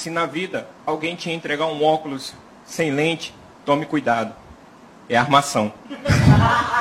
Se na vida alguém te entregar um óculos sem lente, tome cuidado. É armação.